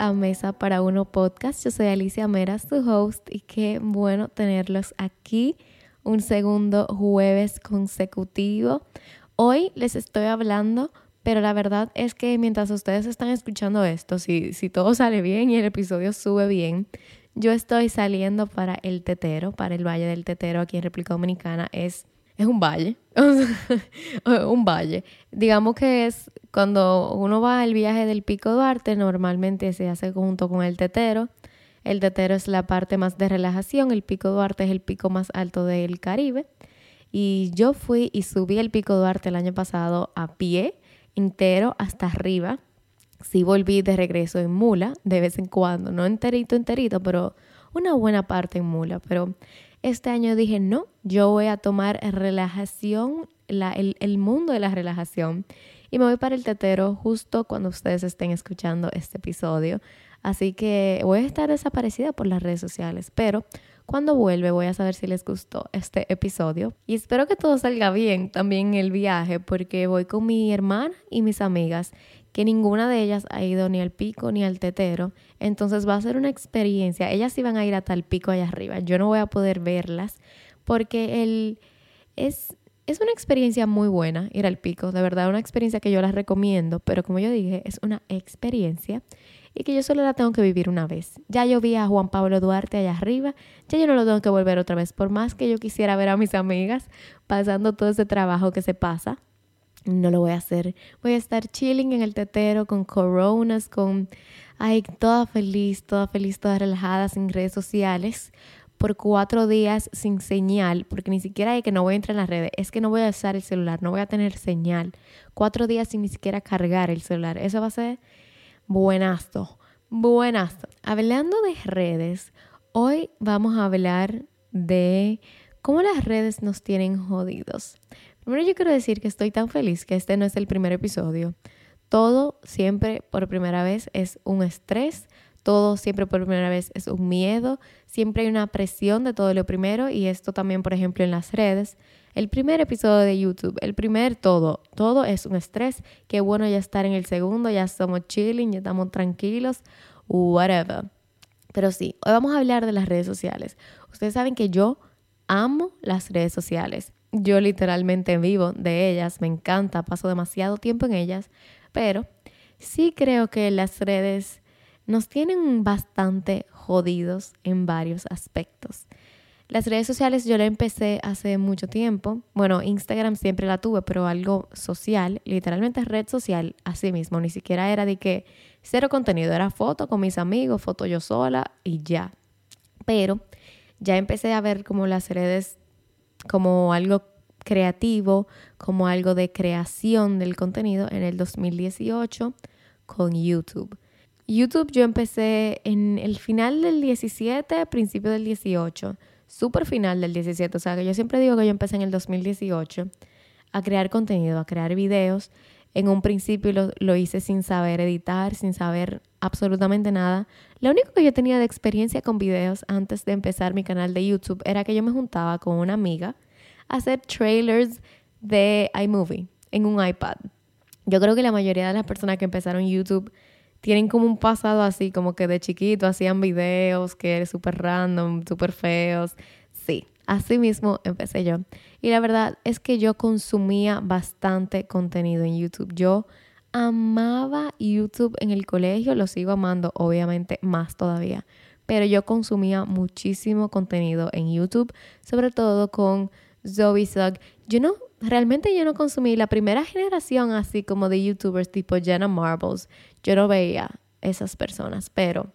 a Mesa para Uno Podcast. Yo soy Alicia Mera, su host, y qué bueno tenerlos aquí un segundo jueves consecutivo. Hoy les estoy hablando, pero la verdad es que mientras ustedes están escuchando esto, si, si todo sale bien y el episodio sube bien, yo estoy saliendo para el Tetero, para el Valle del Tetero aquí en República Dominicana. Es, es un valle, un valle. Digamos que es cuando uno va al viaje del Pico Duarte, normalmente se hace junto con el Tetero. El Tetero es la parte más de relajación, el Pico Duarte es el pico más alto del Caribe. Y yo fui y subí el Pico Duarte el año pasado a pie, entero, hasta arriba. Sí volví de regreso en mula, de vez en cuando, no enterito, enterito, pero una buena parte en mula. Pero este año dije, no, yo voy a tomar relajación, el, mundo de la relajación y me voy para el tetero justo cuando ustedes estén escuchando este episodio. Así que voy a estar desaparecida por las redes sociales, pero cuando vuelve voy a saber si les gustó este episodio. Y espero que todo salga bien también el viaje, porque voy con mi hermana y mis amigas, que ninguna de ellas ha ido ni al pico ni al tetero. Entonces va a ser una experiencia. Ellas iban a ir hasta el pico allá arriba. Yo no voy a poder verlas porque el, es es una experiencia muy buena ir al pico, de verdad, una experiencia que yo la recomiendo, pero como yo dije, es una experiencia y que yo solo la tengo que vivir una vez. Ya yo vi a Juan Pablo Duarte allá arriba, ya yo no lo tengo que volver otra vez, por más que yo quisiera ver a mis amigas pasando todo ese trabajo que se pasa. No lo voy a hacer. Voy a estar chilling en el tetero con coronas, con, ay, toda feliz, toda feliz, toda relajada, sin redes sociales, por cuatro días sin señal, porque ni siquiera hay que no voy a entrar en las redes, es que no voy a usar el celular, no voy a tener señal. Cuatro días sin ni siquiera cargar el celular. Eso va a ser buenazo, buenazo. Hablando de redes, hoy vamos a hablar de cómo las redes nos tienen jodidos. Primero yo quiero decir que estoy tan feliz que este no es el primer episodio. Todo siempre por primera vez es un estrés todo siempre por primera vez es un miedo, siempre hay una presión de todo lo primero y esto también, por ejemplo, en las redes. El primer episodio de YouTube, el primer todo, todo es un estrés. Qué bueno ya estar en el segundo, ya estamos chilling, ya estamos tranquilos, whatever. Pero sí, hoy vamos a hablar de las redes sociales. Ustedes saben que yo amo las redes sociales. Yo literalmente vivo de ellas, me encanta, paso demasiado tiempo en ellas, pero sí creo que las redes nos tienen bastante jodidos en varios aspectos. Las redes sociales yo la empecé hace mucho tiempo. Bueno, Instagram siempre la tuve, pero algo social, literalmente red social, así mismo. Ni siquiera era de que cero contenido, era foto con mis amigos, foto yo sola y ya. Pero ya empecé a ver como las redes como algo creativo, como algo de creación del contenido en el 2018 con YouTube. YouTube yo empecé en el final del 17, principio del 18, súper final del 17, o sea que yo siempre digo que yo empecé en el 2018 a crear contenido, a crear videos. En un principio lo, lo, hice sin saber editar, sin saber absolutamente nada. Lo único que yo tenía de experiencia con videos antes de empezar mi canal de YouTube era que yo me juntaba con una amiga a hacer trailers de iMovie en un iPad. Yo creo que la mayoría de las personas que empezaron YouTube tienen como un pasado así, como que de chiquito hacían videos que eran súper random, súper feos. Sí, así mismo empecé yo. Y la verdad es que yo consumía bastante contenido en YouTube. Yo amaba YouTube en el colegio, lo sigo amando, obviamente más todavía. Pero yo consumía muchísimo contenido en YouTube, sobre todo con Zoe Sugg. Yo no realmente yo no consumí la primera generación así como de youtubers tipo Jenna Marbles. Yo no veía esas personas, pero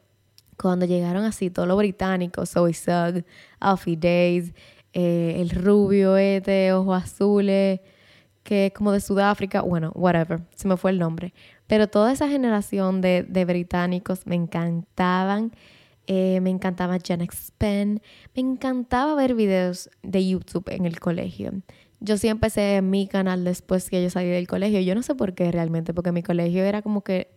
cuando llegaron así todos los británicos, Zoe Sugg, Alfie Days, eh, el rubio este, ojos azules, que es como de Sudáfrica, bueno, whatever, se me fue el nombre. Pero toda esa generación de, británicos me encantaban. Eh, me encantaba Janet Spen, me encantaba ver videos de YouTube en el colegio. Yo sí empecé mi canal después que yo salí del colegio. Yo no sé por qué realmente, porque mi colegio era como que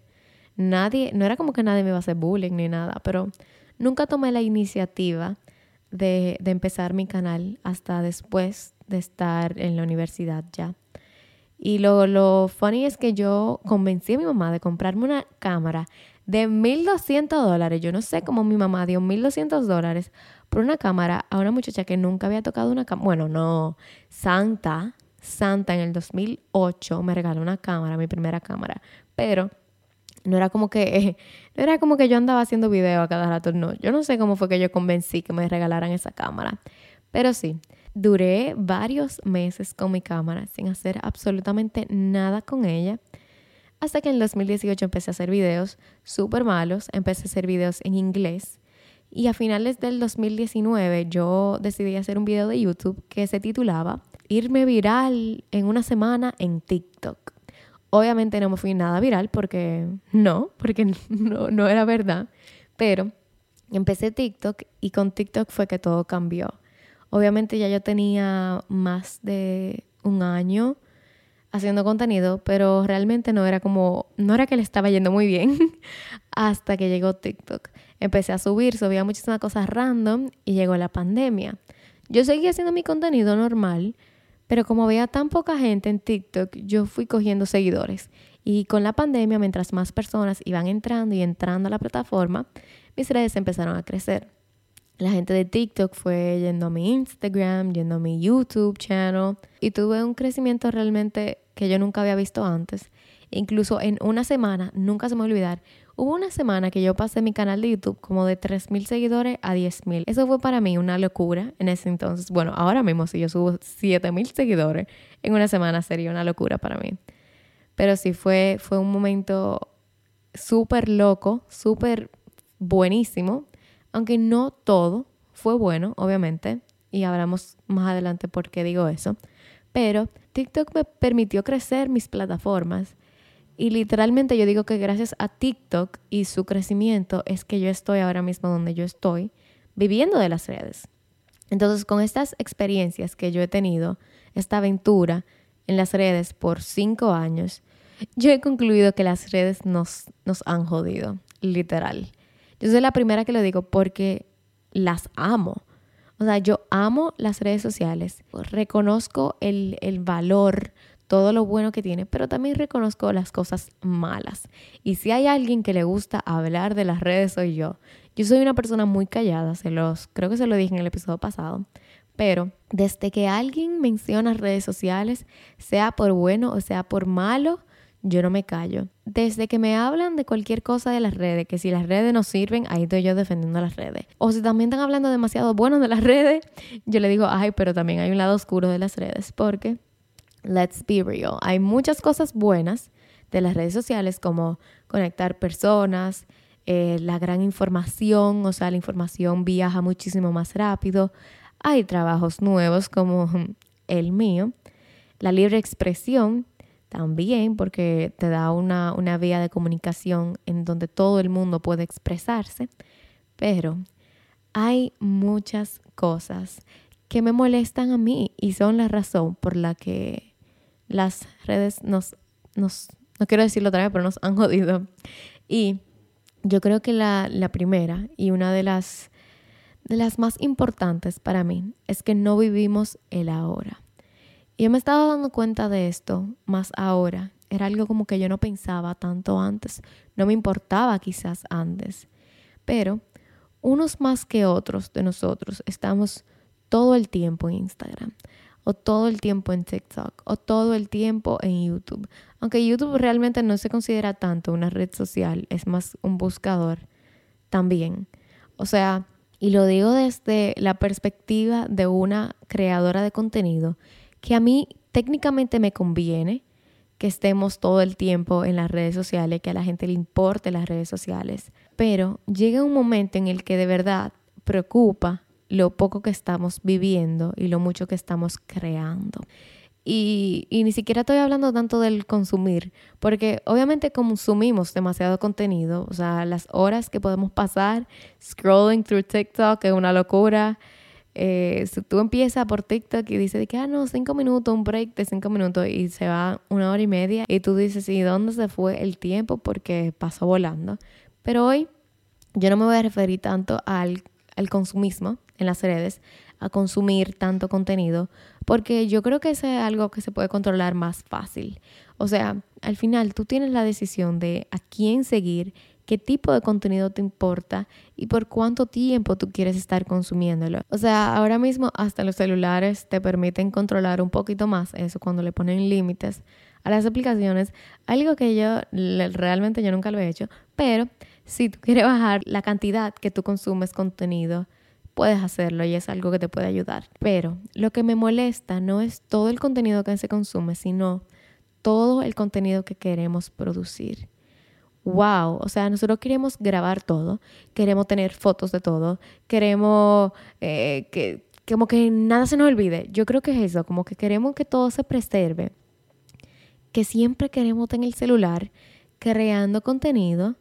nadie, no era como que nadie me iba a hacer bullying ni nada, pero nunca tomé la iniciativa de, de empezar mi canal hasta después de estar en la universidad ya. Y lo, lo funny es que yo convencí a mi mamá de comprarme una cámara de 1.200 dólares. Yo no sé cómo mi mamá dio 1.200 dólares por una cámara a una muchacha que nunca había tocado una cámara. Bueno, no, Santa, Santa en el 2008 me regaló una cámara, mi primera cámara, pero no era como que no era como que yo andaba haciendo video a cada rato, no. Yo no sé cómo fue que yo convencí que me regalaran esa cámara, pero sí, duré varios meses con mi cámara sin hacer absolutamente nada con ella. Hasta que en el 2018 empecé a hacer videos súper malos, empecé a hacer videos en inglés y a finales del 2019 yo decidí hacer un video de YouTube que se titulaba Irme viral en una semana en TikTok. Obviamente no me fui nada viral porque no, porque no, no era verdad, pero empecé TikTok y con TikTok fue que todo cambió. Obviamente ya yo tenía más de un año haciendo contenido, pero realmente no era como, no era que le estaba yendo muy bien hasta que llegó TikTok. Empecé a subir, subía muchísimas cosas random y llegó la pandemia. Yo seguía haciendo mi contenido normal, pero como veía tan poca gente en TikTok, yo fui cogiendo seguidores. Y con la pandemia, mientras más personas iban entrando y entrando a la plataforma, mis redes empezaron a crecer. La gente de TikTok fue yendo a mi Instagram, yendo a mi YouTube channel y tuve un crecimiento realmente que yo nunca había visto antes. Incluso en una semana, nunca se me va olvidar, hubo una semana que yo pasé mi canal de YouTube como de 3.000 seguidores a 10.000. Eso fue para mí una locura en ese entonces. Bueno, ahora mismo si yo subo 7.000 seguidores en una semana sería una locura para mí. Pero sí fue, fue un momento súper loco, súper buenísimo aunque no todo fue bueno, obviamente, y hablamos más adelante por qué digo eso, pero TikTok me permitió crecer mis plataformas y literalmente yo digo que gracias a TikTok y su crecimiento es que yo estoy ahora mismo donde yo estoy, viviendo de las redes. Entonces, con estas experiencias que yo he tenido, esta aventura en las redes por cinco años, yo he concluido que las redes nos, nos han jodido, literal. Yo soy la primera que lo digo porque las amo. O sea, yo amo las redes sociales. Reconozco el, el valor, todo lo bueno que tiene, pero también reconozco las cosas malas. Y si hay alguien que le gusta hablar de las redes, soy yo. Yo soy una persona muy callada, se los, creo que se lo dije en el episodio pasado. Pero desde que alguien menciona redes sociales, sea por bueno o sea por malo, yo no me callo. Desde que me hablan de cualquier cosa de las redes, que si las redes no sirven, ahí estoy yo defendiendo las redes. O si también están hablando demasiado bueno de las redes, yo le digo, ay, pero también hay un lado oscuro de las redes, porque, let's be real, hay muchas cosas buenas de las redes sociales, como conectar personas, eh, la gran información, o sea, la información viaja muchísimo más rápido. Hay trabajos nuevos como el mío, la libre expresión, también porque te da una, una vía de comunicación en donde todo el mundo puede expresarse, pero hay muchas cosas que me molestan a mí y son la razón por la que las redes nos, no quiero decirlo otra vez, pero nos han jodido. Y yo creo que la, la primera y una de las, de las más importantes para mí es que no vivimos el ahora. Y yo me estaba dando cuenta de esto más ahora. Era algo como que yo no pensaba tanto antes. No me importaba quizás antes. Pero unos más que otros de nosotros estamos todo el tiempo en Instagram o todo el tiempo en TikTok o todo el tiempo en YouTube. Aunque YouTube realmente no se considera tanto una red social, es más un buscador también. O sea, y lo digo desde la perspectiva de una creadora de contenido que a mí técnicamente me conviene que estemos todo el tiempo en las redes sociales, que a la gente le importe las redes sociales, pero llega un momento en el que de verdad preocupa lo poco que estamos viviendo y lo mucho que estamos creando. Y, ni siquiera estoy hablando tanto del consumir, porque obviamente consumimos demasiado contenido, o sea, las horas que podemos pasar scrolling through TikTok es una locura, eh, si tú empiezas por TikTok y dices que, ah, no, cinco minutos, un break de cinco minutos y se va una hora y media y tú dices, ¿y dónde se fue el tiempo? Porque pasó volando. Pero hoy yo no me voy a referir tanto al consumismo en las redes, a consumir tanto contenido, porque yo creo que es algo que se puede controlar más fácil. O sea, al final tú tienes la decisión de a quién seguir, qué tipo de contenido te importa y por cuánto tiempo tú quieres estar consumiéndolo. O sea, ahora mismo hasta los celulares te permiten controlar un poquito más eso cuando le ponen límites a las aplicaciones, algo que yo realmente yo nunca lo he hecho, pero si tú quieres bajar la cantidad que tú consumes contenido, puedes hacerlo y es algo que te puede ayudar. Pero lo que me molesta no es todo el contenido que se consume, sino todo el contenido que queremos producir. Wow, o sea, nosotros queremos grabar todo, queremos tener fotos de todo, queremos eh, que como que nada se nos olvide. Yo creo que es eso, como que queremos que todo se preserve que siempre queremos tener el celular creando contenido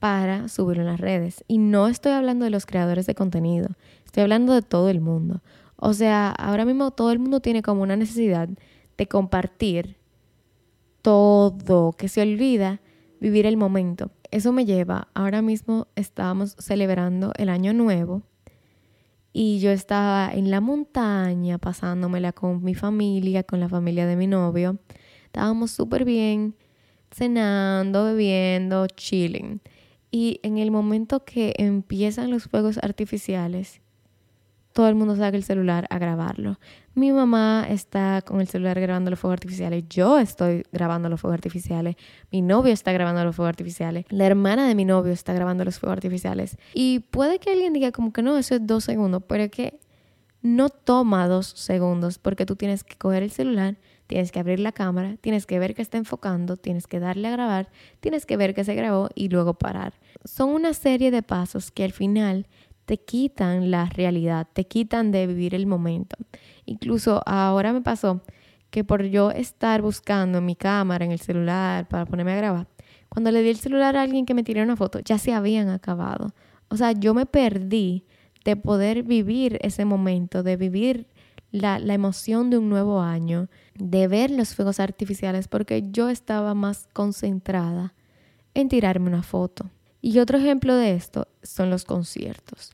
para subirlo en las redes. Y no estoy hablando de los creadores de contenido, estoy hablando de todo el mundo. O sea, ahora mismo todo el mundo tiene como una necesidad de compartir todo, que se olvida vivir el momento. Eso me lleva, ahora mismo estábamos celebrando el año nuevo y yo estaba en la montaña pasándomela con mi familia, con la familia de mi novio. Estábamos súper bien, cenando, bebiendo, chilling. Y en el momento que empiezan los fuegos artificiales, todo el mundo saca el celular a grabarlo. Mi mamá está con el celular grabando los fuegos artificiales. Yo estoy grabando los fuegos artificiales. Mi novio está grabando los fuegos artificiales. La hermana de mi novio está grabando los fuegos artificiales. Y puede que alguien diga como que no, eso es dos segundos, pero es que no toma dos segundos porque tú tienes que coger el celular Tienes que abrir la cámara, tienes que ver que está enfocando, tienes que darle a grabar, tienes que ver que se grabó y luego parar. Son una serie de pasos que al final te quitan la realidad, te quitan de vivir el momento. Incluso ahora me pasó que por yo estar buscando mi cámara en el celular para ponerme a grabar, cuando le di el celular a alguien que me tirara una foto, ya se habían acabado. O sea, yo me perdí de poder vivir ese momento, de vivir la, la emoción de un nuevo año, de ver los fuegos artificiales porque yo estaba más concentrada en tirarme una foto. Y otro ejemplo de esto son los conciertos.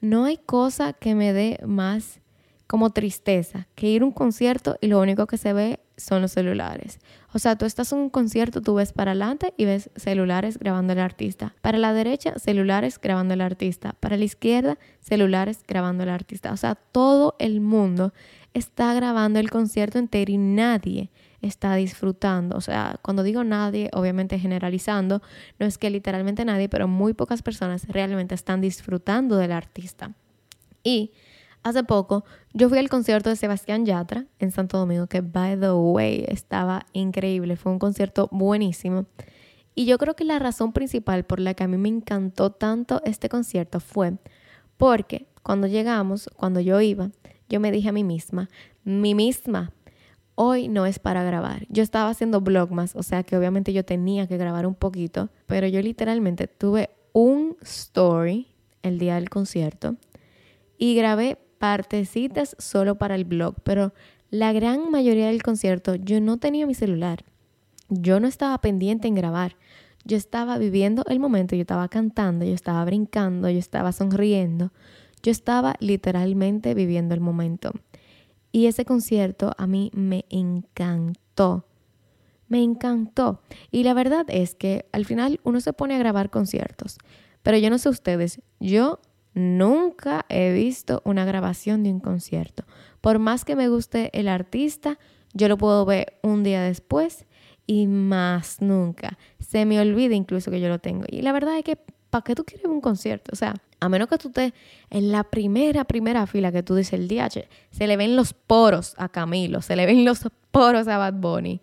No hay cosa que me dé más como tristeza que ir a un concierto y lo único que se ve son los celulares. O sea, tú estás en un concierto, tú ves para adelante y ves celulares grabando al artista. Para la derecha, celulares grabando al artista. Para la izquierda, celulares grabando al artista. O sea, todo el mundo está grabando el concierto entero y nadie está disfrutando. O sea, cuando digo nadie, obviamente generalizando, no es que literalmente nadie, pero muy pocas personas realmente están disfrutando del artista. Y hace poco yo fui al concierto de Sebastián Yatra en Santo Domingo, que by the way estaba increíble, fue un concierto buenísimo. Y yo creo que la razón principal por la que a mí me encantó tanto este concierto fue porque cuando llegamos, cuando yo iba, yo me dije a mí misma, mi misma, hoy no es para grabar. Yo estaba haciendo más, o sea que obviamente yo tenía que grabar un poquito, pero yo literalmente tuve un story el día del concierto y grabé partecitas solo para el blog, pero la gran mayoría del concierto yo no tenía mi celular. Yo no estaba pendiente en grabar. Yo estaba viviendo el momento, yo estaba cantando, yo estaba brincando, yo estaba sonriendo. Yo estaba literalmente viviendo el momento. Y ese concierto a mí me encantó. Me encantó. Y la verdad es que al final uno se pone a grabar conciertos. Pero yo no sé ustedes, yo nunca he visto una grabación de un concierto. Por más que me guste el artista, yo lo puedo ver un día después y más nunca. Se me olvida incluso que yo lo tengo. Y la verdad es que, ¿para qué tú quieres un concierto? O sea, a menos que tú estés en la primera, primera fila que tú dices el DH, se le ven los poros a Camilo, se le ven los poros a Bad Bunny.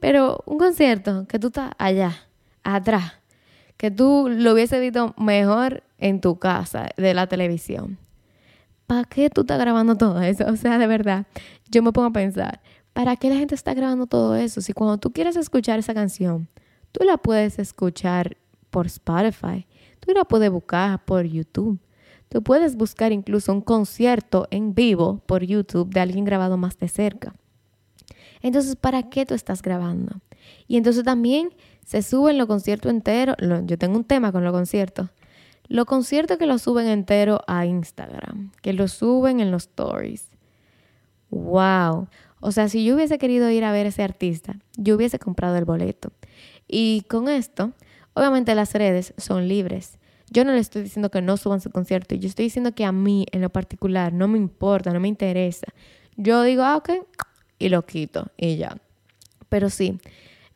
Pero un concierto que tú estás allá, atrás, que tú lo hubiese visto mejor en tu casa, de la televisión. ¿Para qué tú estás grabando todo eso? O sea, de verdad, yo me pongo a pensar, ¿para qué la gente está grabando todo eso? Si cuando tú quieres escuchar esa canción, tú la puedes escuchar por Spotify Tú la puedes buscar por YouTube. Tú puedes buscar incluso un concierto en vivo por YouTube de alguien grabado más de cerca. Entonces, ¿para qué tú estás grabando? Y entonces también se suben los conciertos enteros. Yo tengo un tema con los conciertos. Los conciertos que lo suben entero a Instagram, que lo suben en los stories. ¡Wow! O sea, si yo hubiese querido ir a ver a ese artista, yo hubiese comprado el boleto. Y con esto, Obviamente las redes son libres. Yo no le estoy diciendo que no suban su concierto, yo estoy diciendo que a mí en lo particular no me importa, no me interesa. Yo digo, ah, ok, y lo quito y ya. Pero sí,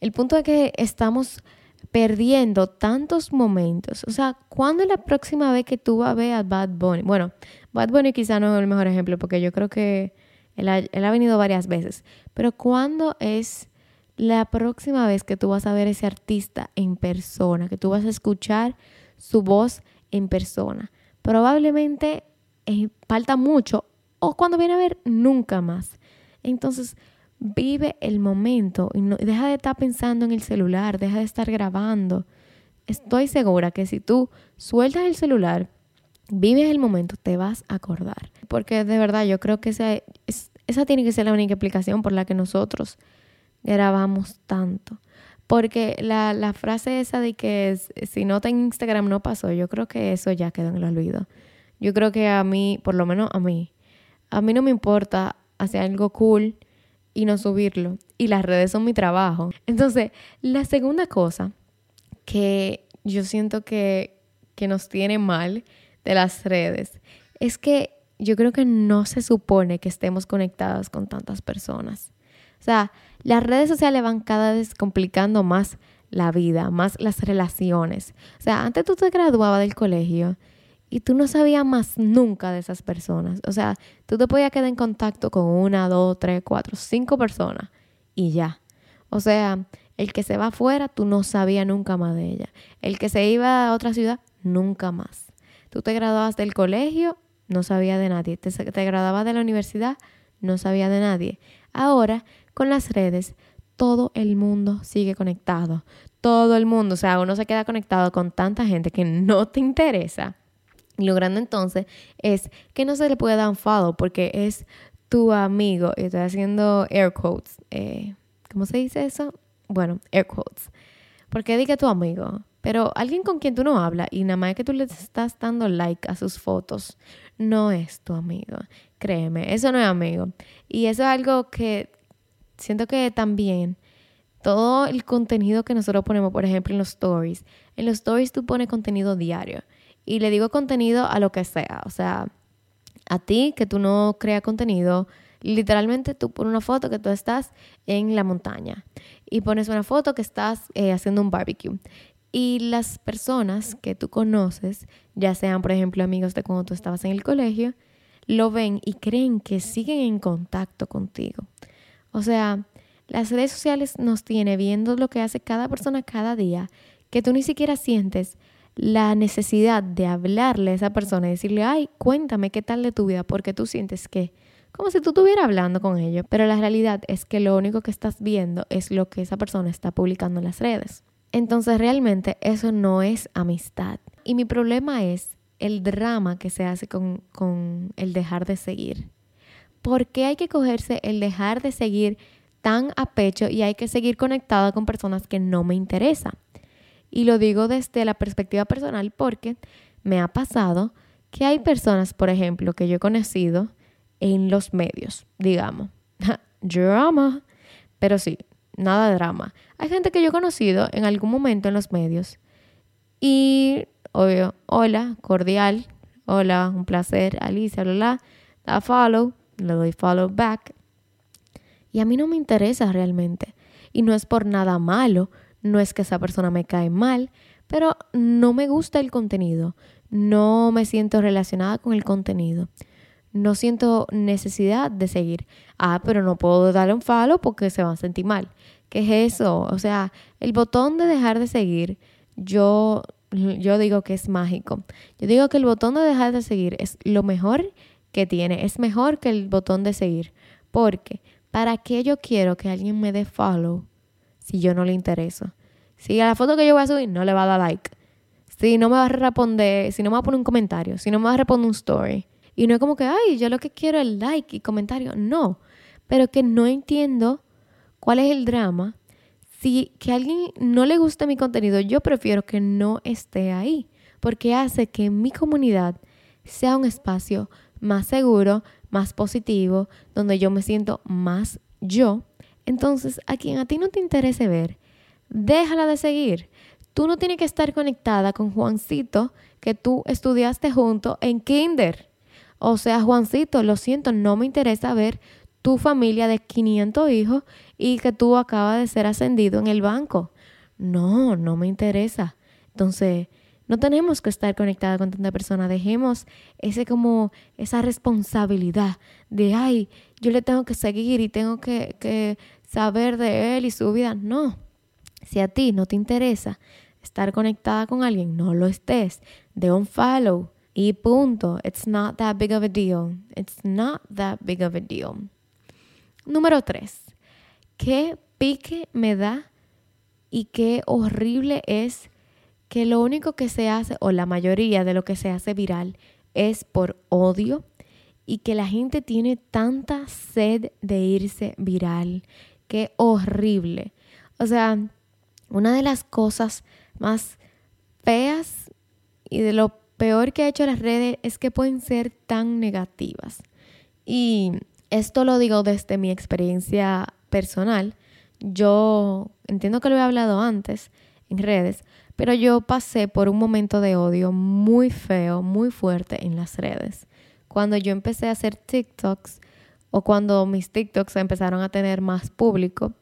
el punto es que estamos perdiendo tantos momentos. O sea, ¿cuándo es la próxima vez que tú vas a ver a Bad Bunny? Bueno, Bad Bunny quizá no es el mejor ejemplo porque yo creo que él ha, él ha venido varias veces. Pero ¿cuándo es la próxima vez que tú vas a ver ese artista en persona? Que tú vas a escuchar su voz en persona. Probablemente eh, falta mucho o cuando viene a ver, nunca más. Entonces, vive el momento y, no, deja de estar pensando en el celular, deja de estar grabando. Estoy segura que si tú sueltas el celular, vives el momento, te vas a acordar. Porque de verdad yo creo que esa, esa tiene que ser la única explicación por la que nosotros grabamos tanto. Porque la, la frase esa de que si no en Instagram no pasó, yo creo que eso ya quedó en el olvido. Yo creo que a mí, por lo menos a mí, a mí no me importa hacer algo cool y no subirlo. Y las redes son mi trabajo. Entonces, la segunda cosa que yo siento que, que nos tiene mal de las redes es que yo creo que no se supone que estemos conectados con tantas personas. O sea, las redes sociales van cada vez complicando más la vida, más las relaciones. O sea, antes tú te graduabas del colegio y tú no sabías más nunca de esas personas. O sea, tú te podías quedar en contacto con una, dos, tres, cuatro, cinco personas y ya. O sea, el que se va afuera, tú no sabías nunca más de ella. El que se iba a otra ciudad, nunca más. Tú te graduabas del colegio, no sabías de nadie. Te, te graduabas de la universidad, no sabías de nadie. Ahora, con las redes, todo el mundo sigue conectado. Todo el mundo, o sea, uno se queda conectado con tanta gente que no te interesa lo grande entonces es que no se le puede dar un follow porque es tu amigo. Estoy haciendo air quotes. Eh, ¿Cómo se dice eso? Bueno, air quotes. Porque diga tu amigo. Pero alguien con quien tú no hablas y nada más que tú le estás dando like a sus fotos, no es tu amigo. Créeme, eso no es amigo. Y eso es algo que siento que también todo el contenido que nosotros ponemos, por ejemplo, en los stories, en los stories tú pones contenido diario. Y le digo contenido a lo que sea. O sea, a ti que tú no creas contenido, literalmente tú pones una foto que tú estás en la montaña y pones una foto que estás eh, haciendo un barbecue. Y las personas que tú conoces, ya sean por ejemplo amigos de cuando tú estabas en el colegio, lo ven y creen que siguen en contacto contigo. O sea, las redes sociales nos tiene viendo lo que hace cada persona cada día, que tú ni siquiera sientes la necesidad de hablarle a esa persona y decirle, ay, cuéntame qué tal de tu vida, porque tú sientes que, como si tú estuvieras hablando con ellos, pero la realidad es que lo único que estás viendo es lo que esa persona está publicando en las redes. Entonces realmente eso no es amistad. Y mi problema es el drama que se hace con, con el dejar de seguir. ¿Por qué hay que cogerse el dejar de seguir tan a pecho y hay que seguir conectada con personas que no me interesan? Y lo digo desde la perspectiva personal porque me ha pasado que hay personas, por ejemplo, que yo he conocido en los medios, digamos. drama. Pero sí, nada drama. Hay gente que yo he conocido en algún momento en los medios. Y, obvio, hola, cordial. Hola, un placer, Alicia, bla, Da follow, le doy follow back. Y a mí no me interesa realmente. Y no es por nada malo, no es que esa persona me cae mal, pero no me gusta el contenido, no me siento relacionada con el contenido, no siento necesidad de seguir. Ah, pero no puedo darle un follow porque se va a sentir mal. ¿Qué es eso? O sea, el botón de dejar de seguir, yo, yo digo que es mágico. Yo digo que el botón de dejar de seguir es lo mejor que tiene, es mejor que el botón de seguir. Porque, ¿para qué yo quiero que alguien me dé follow si yo no le intereso. Si a la foto que yo voy a subir no le va a dar like. Si no me va a responder, si no me va a poner un comentario, si no me va a responder un story. Y no es como que, ay, yo lo que quiero es like y comentario. No. Pero que no entiendo cuál es el drama. Si que a alguien no le gusta mi contenido, yo prefiero que no esté ahí. Porque hace que mi comunidad sea un espacio más seguro, más positivo, donde yo me siento más yo entonces, a quien a ti no te interese ver, déjala de seguir. tú no tienes que estar conectada con Juancito que tú estudiaste junto en kinder. O sea, Juancito, lo siento, no me interesa ver tu familia de 500 hijos y que tú acabas de ser ascendido en el banco. No, no me interesa. Entonces, no tenemos que estar conectada con tanta persona. Dejemos ese como esa responsabilidad de, ay, yo le tengo que seguir y tengo que, que saber de él y su vida. No. Si a ti no te interesa estar conectada con alguien, no lo estés. De un follow y punto. It's not that big of a deal. It's not that big of a deal. Número tres. ¿Qué pique me da y qué horrible es que lo único que se hace, o la mayoría de lo que se hace viral, es por odio y que la gente tiene tanta sed de irse viral. Qué horrible. O sea, una de las cosas más feas y de lo peor que ha hecho las redes es que pueden ser tan negativas. Y esto lo digo desde mi experiencia personal. Yo entiendo que lo he hablado antes en redes, pero yo pasé por un momento de odio muy feo, muy fuerte en las redes. Cuando yo empecé a hacer TikToks o cuando mis TikToks empezaron a tener más público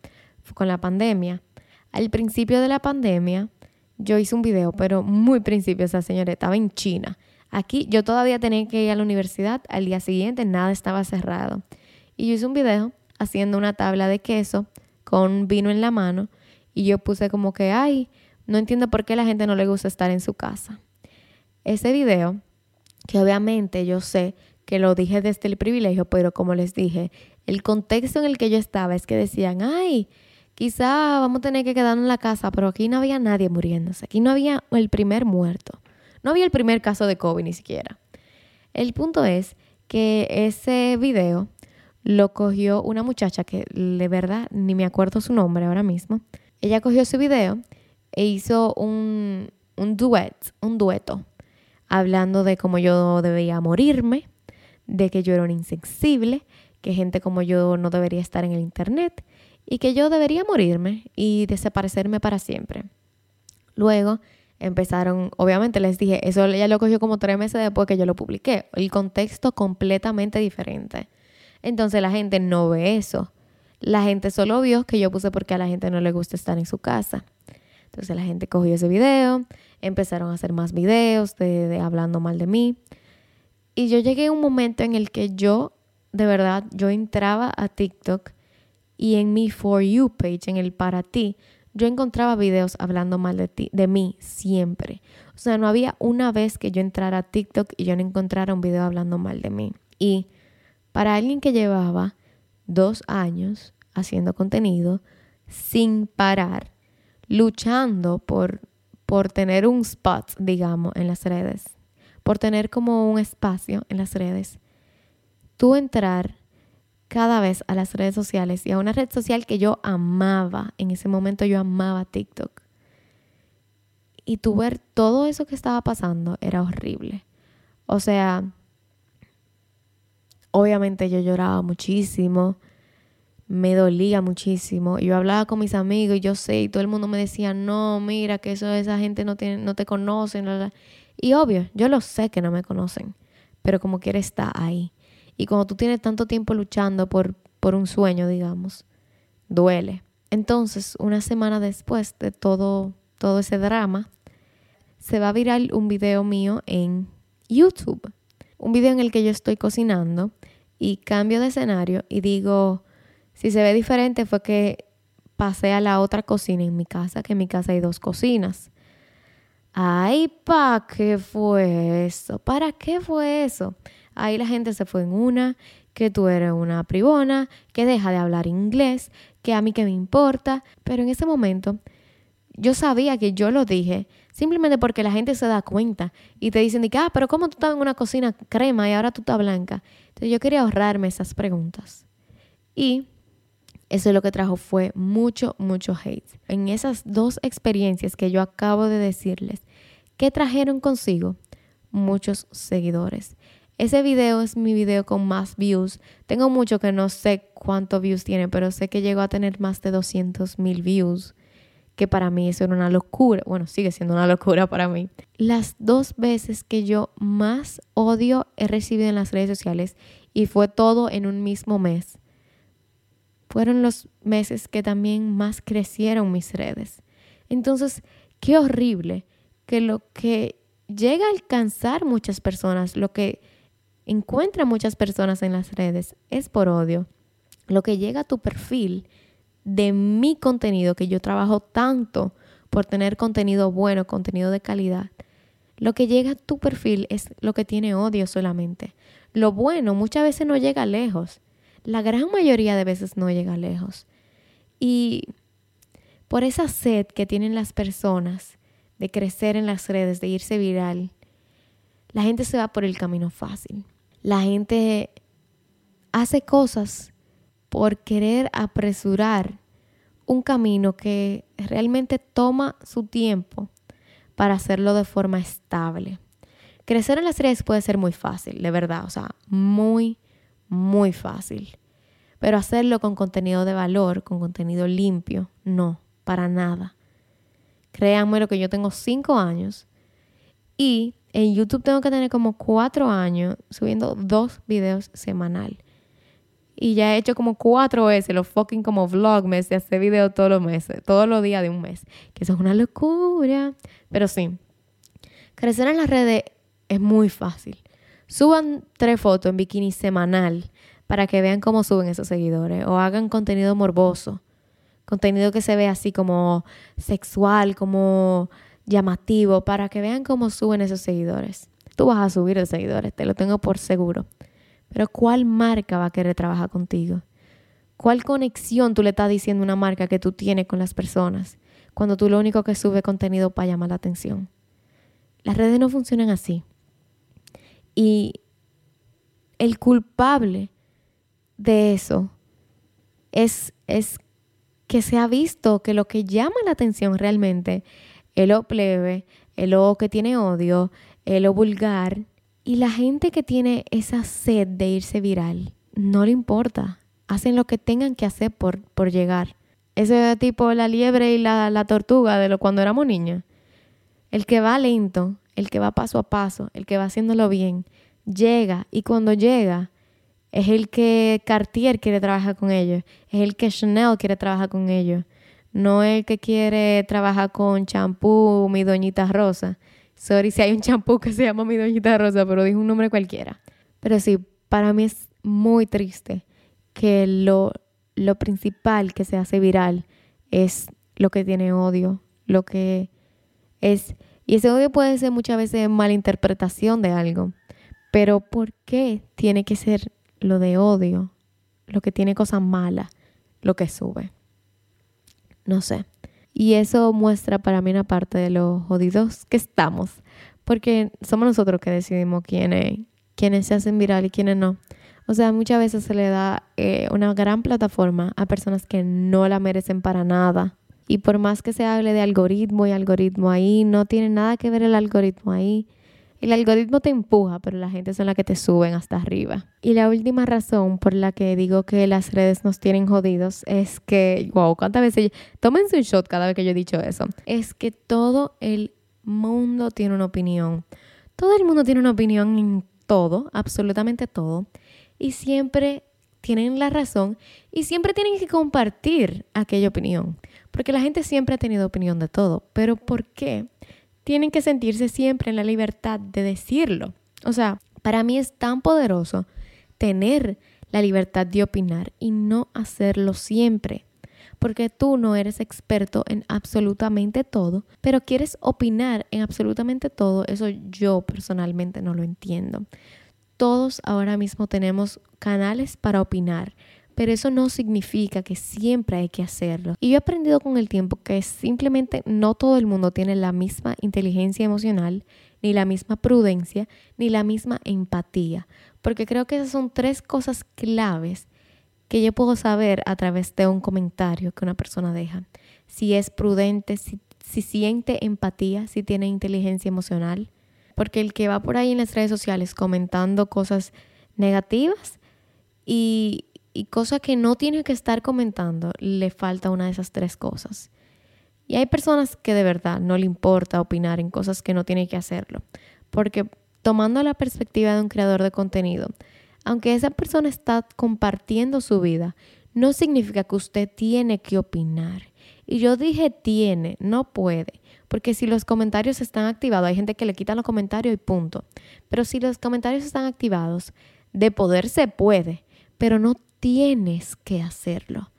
con la pandemia. Al principio de la pandemia, yo hice un video, pero muy principio, esa señora estaba en China. Aquí yo todavía tenía que ir a la universidad, al día siguiente nada estaba cerrado. Y yo hice un video haciendo una tabla de queso con vino en la mano y yo puse como que, ay, no entiendo por qué la gente no le gusta estar en su casa. Ese video, que obviamente yo sé que lo dije desde el privilegio, pero como les dije, el contexto en el que yo estaba es que decían, ay, quizá vamos a tener que quedarnos en la casa, pero aquí no había nadie muriéndose, aquí no había el primer muerto, no había el primer caso de COVID ni siquiera. El punto es que ese video lo cogió una muchacha que de verdad ni me acuerdo su nombre ahora mismo. Ella cogió ese video e hizo un, un duet, un dueto, hablando de cómo yo debía morirme, de que yo era un insensible, que gente como yo no debería estar en el internet y que yo debería morirme y desaparecerme para siempre. Luego empezaron, obviamente les dije, eso ella lo cogió como tres meses después que yo lo publiqué, el contexto completamente diferente. Entonces la gente no ve eso. La gente solo vio que yo puse porque a la gente no le gusta estar en su casa. Entonces la gente cogió ese video, empezaron a hacer más videos de, hablando mal de mí. Y yo llegué a un momento en el que yo, de verdad, yo entraba a TikTok y en mi For You page, en el para ti, yo encontraba videos hablando mal de de mí, siempre. O sea, no había una vez que yo entrara a TikTok y yo no encontrara un video hablando mal de mí. Y para alguien que llevaba dos años haciendo contenido sin parar, luchando por, por tener un spot, digamos, en las redes, por tener como un espacio en las redes, tú entrar cada vez a las redes sociales y a una red social que yo amaba, en ese momento yo amaba TikTok. Y tú ver todo eso que estaba pasando era horrible. O sea, obviamente yo lloraba muchísimo, me dolía muchísimo. Yo hablaba con mis amigos y yo sé, y todo el mundo me decía, no, mira, que eso, esa gente no, tiene, no te conocen. Y obvio, yo lo sé que no me conocen, pero como quiera está ahí. Y cuando tú tienes tanto tiempo luchando por, por un sueño, digamos, duele. Entonces, una semana después de todo, todo ese drama, se va a viral un video mío en YouTube. Un video en el que yo estoy cocinando y cambio de escenario y digo, si se ve diferente fue que pasé a la otra cocina en mi casa, que en mi casa hay dos cocinas. Ay, ¿para qué fue eso? ¿Para qué fue eso? Ahí la gente se fue en una, que tú eres una privona, que deja de hablar inglés, que a mí que me importa. Pero en ese momento yo sabía que yo lo dije simplemente porque la gente se da cuenta y te dicen, ah, pero ¿cómo tú estás en una cocina crema y ahora tú estás blanca? Entonces yo quería ahorrarme esas preguntas. Y eso lo que trajo fue mucho, mucho hate. En esas dos experiencias que yo acabo de decirles, ¿qué trajeron consigo? Muchos seguidores. Ese video es mi video con más views. Tengo mucho que no sé cuántos views tiene, pero sé que llegó a tener más de 200 mil views. que para mí eso era una locura. Bueno, sigue siendo una locura para mí. Las dos veces que yo más odio he recibido en las redes sociales y fue todo en un mismo mes, fueron los meses que también más crecieron mis redes. Entonces, qué horrible que lo que llega a alcanzar muchas personas, lo que encuentra muchas personas en las redes es por odio. Lo que llega a tu perfil de mi contenido, que yo trabajo tanto por tener contenido bueno, contenido de calidad, lo que llega a tu perfil es lo que tiene odio solamente. Lo bueno muchas veces no llega lejos. La gran mayoría de veces no llega lejos. Y por esa sed que tienen las personas de crecer en las redes, de irse viral, la gente se va por el camino fácil. La gente hace cosas por querer apresurar un camino que realmente toma su tiempo para hacerlo de forma estable. Crecer en las redes puede ser muy fácil, de verdad, o sea, muy, muy fácil. Pero hacerlo con contenido de valor, con contenido limpio, no, para nada. Créanme lo que yo tengo cinco años y en YouTube tengo que tener como cuatro años subiendo dos videos semanal. Y ya he hecho como cuatro veces los fucking como vlogmas de hacer videos todos los meses, todos los días de un mes. Que eso es una locura. Pero sí, crecer en las redes es muy fácil. Suban tres fotos en bikini semanal para que vean cómo suben esos seguidores. O hagan contenido morboso. Contenido que se ve así como sexual, como llamativo, para que vean cómo suben esos seguidores. Tú vas a subir los seguidores, te lo tengo por seguro. Pero ¿cuál marca va a querer trabajar contigo? ¿Cuál conexión tú le estás diciendo a una marca que tú tienes con las personas cuando tú lo único que sube contenido para llamar la atención? Las redes no funcionan así. Y el culpable de eso es, es que se ha visto que lo que llama la atención realmente es lo plebe, es lo que tiene odio, es lo vulgar, y la gente que tiene esa sed de irse viral, no le importa. Hacen lo que tengan que hacer por, por llegar. Ese tipo la liebre y la, la tortuga de lo cuando éramos niños. El que va lento, el que va paso a paso, el que va haciéndolo bien, llega y cuando llega es el que Cartier quiere trabajar con ellos, es el que Chanel quiere trabajar con ellos, no el que quiere trabajar con champú, mi doñita rosa. Sorry si hay un champú que se llama Mi Doñita Rosa, pero dijo un nombre cualquiera. Pero sí, para mí es muy triste que lo, lo principal que se hace viral es lo que tiene odio, lo que es... Y ese odio puede ser muchas veces malinterpretación de algo. Pero ¿por qué tiene que ser lo de odio, lo que tiene cosas malas, lo que sube? No sé. Y eso muestra para mí una parte de los jodidos que estamos, porque somos nosotros que decidimos quiénes, quiénes se hacen viral y quiénes no. O sea, muchas veces se le da eh, una gran plataforma a personas que no la merecen para nada. Y por más que se hable de algoritmo y algoritmo ahí, no tiene nada que ver el algoritmo ahí. El algoritmo te empuja, pero la gente son las que te suben hasta arriba. Y la última razón por la que digo que las redes nos tienen jodidos es que, wow, ¿cuántas veces? Tómense un shot cada vez que yo he dicho eso. Es que todo el mundo tiene una opinión. Todo el mundo tiene una opinión en todo, absolutamente todo. Y siempre tienen la razón y siempre tienen que compartir aquella opinión. Porque la gente siempre ha tenido opinión de todo. Pero ¿por qué? tienen que sentirse siempre en la libertad de decirlo. O sea, para mí es tan poderoso tener la libertad de opinar y no hacerlo siempre. Porque tú no eres experto en absolutamente todo, pero quieres opinar en absolutamente todo. Eso yo personalmente no lo entiendo. Todos ahora mismo tenemos canales para opinar pero eso no significa que siempre hay que hacerlo. Y yo he aprendido con el tiempo que simplemente no todo el mundo tiene la misma inteligencia emocional, ni la misma prudencia, ni la misma empatía, porque creo que esas son tres cosas claves que yo puedo saber a través de un comentario que una persona deja. Si es prudente, si, siente empatía, si tiene inteligencia emocional. Porque el que va por ahí en las redes sociales comentando cosas negativas y y cosa que no tiene que estar comentando, le falta una de esas tres cosas. Y hay personas que de verdad no le importa opinar en cosas que no tiene que hacerlo. Porque tomando la perspectiva de un creador de contenido, aunque esa persona está compartiendo su vida, no significa que usted tiene que opinar. Y yo dije tiene, no puede. Porque si los comentarios están activados, hay gente que le quita los comentarios y punto. Pero si los comentarios están activados, de poder se puede, pero no tienes que hacerlo.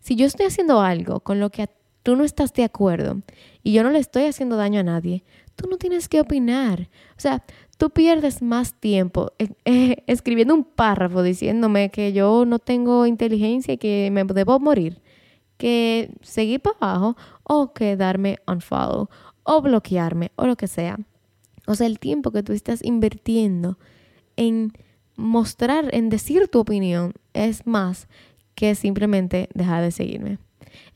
Si yo estoy haciendo algo con lo que tú no estás de acuerdo y yo no le estoy haciendo daño a nadie, tú no tienes que opinar. O sea, tú pierdes más tiempo eh, escribiendo un párrafo diciéndome que yo no tengo inteligencia y que me debo morir que seguir para abajo o que darme unfollow o bloquearme o lo que sea. O sea, el tiempo que tú estás invirtiendo en mostrar, en decir tu opinión, es más que simplemente dejar de seguirme.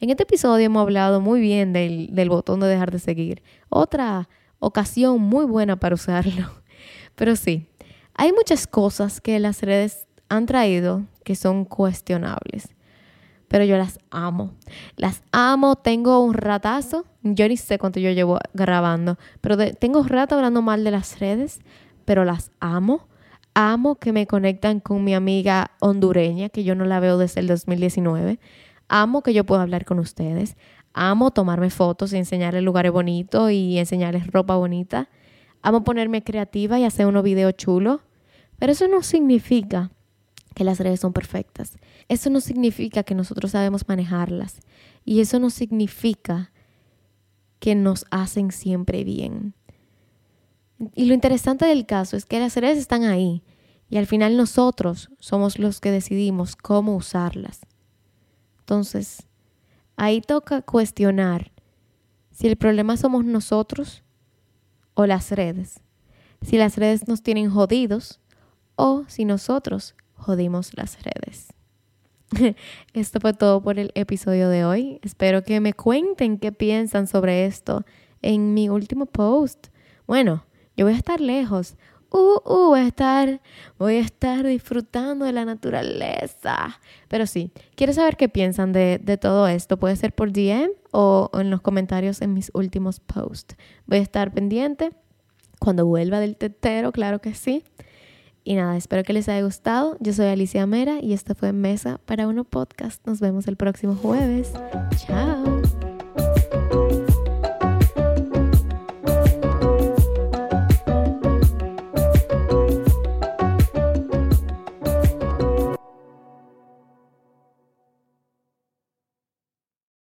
En este episodio hemos hablado muy bien del, del botón de dejar de seguir. Otra ocasión muy buena para usarlo. Pero sí, hay muchas cosas que las redes han traído que son cuestionables pero yo las amo. Las amo, tengo un ratazo, yo ni sé cuánto yo llevo grabando, pero tengo un rato hablando mal de las redes, pero las amo. Amo que me conectan con mi amiga hondureña, que yo no la veo desde el 2019. Amo que yo pueda hablar con ustedes. Amo tomarme fotos y enseñarles lugares bonitos y enseñarles ropa bonita. Amo ponerme creativa y hacer unos videos chulos. Pero eso no significa que las redes son perfectas. Eso no significa que nosotros sabemos manejarlas. Y eso no significa que nos hacen siempre bien. Y lo interesante del caso es que las redes están ahí y al final nosotros somos los que decidimos cómo usarlas. Entonces, ahí toca cuestionar si el problema somos nosotros o las redes. Si las redes nos tienen jodidos o si nosotros jodimos las redes. Esto fue todo por el episodio de hoy. Espero que me cuenten qué piensan sobre esto en mi último post. Bueno, yo voy a estar lejos. Uh, uh, voy a estar, voy a estar disfrutando de la naturaleza. Pero sí, quiero saber qué piensan de, de todo esto. Puede ser por DM o en los comentarios en mis últimos posts. Voy a estar pendiente cuando vuelva del tetero, claro que sí. Y nada, espero que les haya gustado. Yo soy Alicia Mera y esto fue Mesa para Uno Podcast. Nos vemos el próximo jueves. Chao.